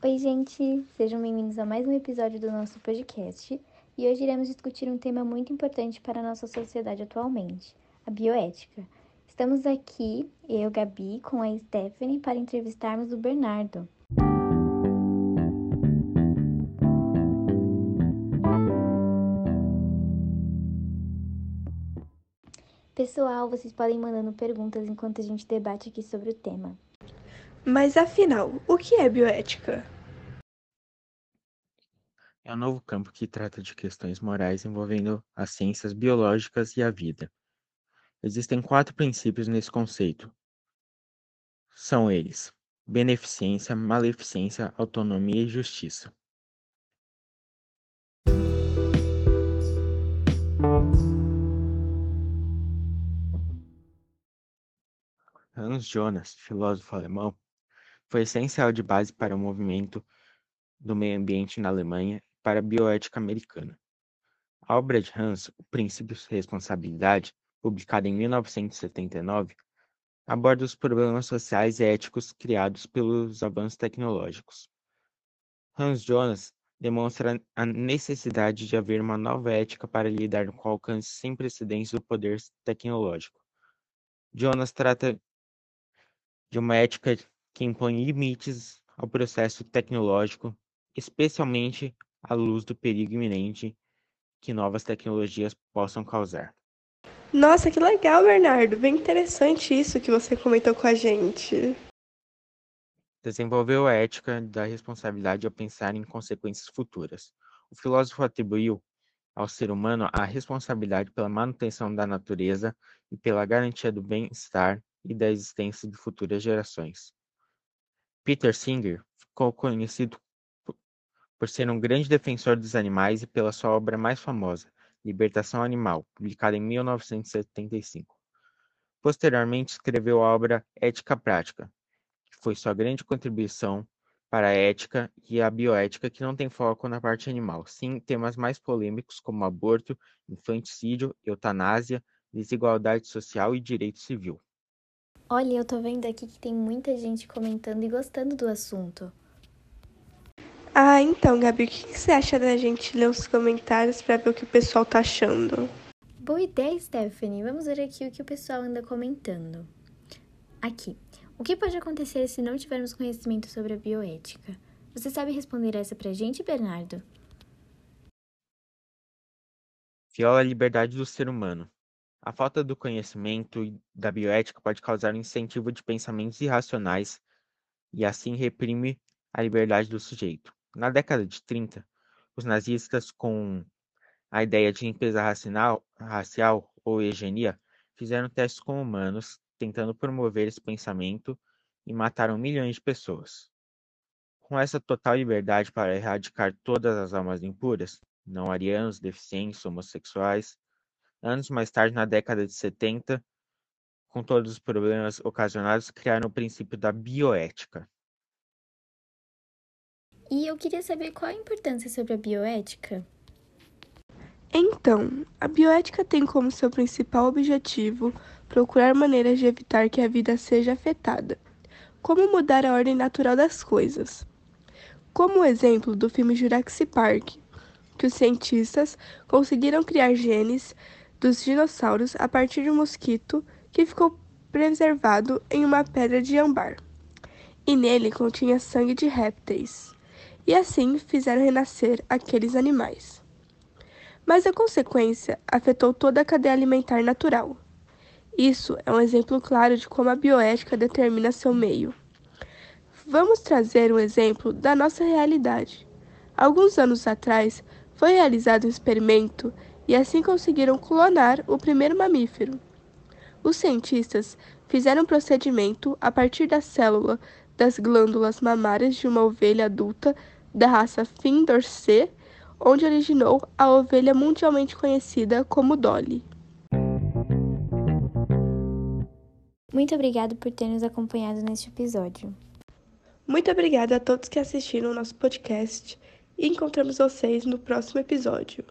Oi, gente! Sejam bem-vindos a mais um episódio do nosso podcast. E hoje iremos discutir um tema muito importante para a nossa sociedade atualmente, a bioética. Estamos aqui, eu, Gabi, com a Stephanie, para entrevistarmos o Bernardo. Pessoal, vocês podem mandando perguntas enquanto a gente debate aqui sobre o tema. Mas afinal, o que é bioética? É um novo campo que trata de questões morais envolvendo as ciências biológicas e a vida. Existem quatro princípios nesse conceito. São eles: beneficência, maleficência, autonomia e justiça. Hans Jonas, filósofo alemão, foi essencial de base para o movimento do meio ambiente na Alemanha e para a bioética americana. A obra de Hans, O Princípio de Responsabilidade, publicada em 1979, aborda os problemas sociais e éticos criados pelos avanços tecnológicos. Hans Jonas demonstra a necessidade de haver uma nova ética para lidar com o alcance sem precedentes do poder tecnológico. Jonas trata de uma ética que impõe limites ao processo tecnológico, especialmente à luz do perigo iminente que novas tecnologias possam causar. Nossa, que legal, Bernardo! Bem interessante isso que você comentou com a gente. Desenvolveu a ética da responsabilidade ao pensar em consequências futuras. O filósofo atribuiu ao ser humano a responsabilidade pela manutenção da natureza e pela garantia do bem-estar e da existência de futuras gerações. Peter Singer ficou conhecido por ser um grande defensor dos animais e pela sua obra mais famosa, Libertação Animal, publicada em 1975. Posteriormente, escreveu a obra Ética Prática, que foi sua grande contribuição para a ética e a bioética que não tem foco na parte animal, sim temas mais polêmicos como aborto, infanticídio, eutanásia, desigualdade social e direito civil. Olha, eu tô vendo aqui que tem muita gente comentando e gostando do assunto. Ah, então, Gabi, o que você acha da gente ler os comentários para ver o que o pessoal tá achando? Boa ideia, Stephanie. Vamos ver aqui o que o pessoal anda comentando. Aqui. O que pode acontecer se não tivermos conhecimento sobre a bioética? Você sabe responder essa pra gente, Bernardo? Viola a liberdade do ser humano. A falta do conhecimento da bioética pode causar um incentivo de pensamentos irracionais e assim reprime a liberdade do sujeito. Na década de 30, os nazistas, com a ideia de limpeza racial, ou eugenia, fizeram testes com humanos, tentando promover esse pensamento e mataram milhões de pessoas. Com essa total liberdade para erradicar todas as almas impuras, não arianos, deficientes, homossexuais, Anos mais tarde, na década de 70, com todos os problemas ocasionados, criaram o princípio da bioética. E eu queria saber qual a importância sobre a bioética. Então, a bioética tem como seu principal objetivo procurar maneiras de evitar que a vida seja afetada, como mudar a ordem natural das coisas. Como o exemplo do filme Jurassic Park, que os cientistas conseguiram criar genes dos dinossauros a partir de um mosquito que ficou preservado em uma pedra de âmbar. E nele continha sangue de répteis. E assim fizeram renascer aqueles animais. Mas a consequência afetou toda a cadeia alimentar natural. Isso é um exemplo claro de como a bioética determina seu meio. Vamos trazer um exemplo da nossa realidade. Alguns anos atrás, foi realizado um experimento e assim conseguiram clonar o primeiro mamífero. Os cientistas fizeram um procedimento a partir da célula das glândulas mamárias de uma ovelha adulta da raça Fin Dorsey, onde originou a ovelha mundialmente conhecida como Dolly. Muito obrigado por ter nos acompanhado neste episódio. Muito obrigada a todos que assistiram o nosso podcast e encontramos vocês no próximo episódio.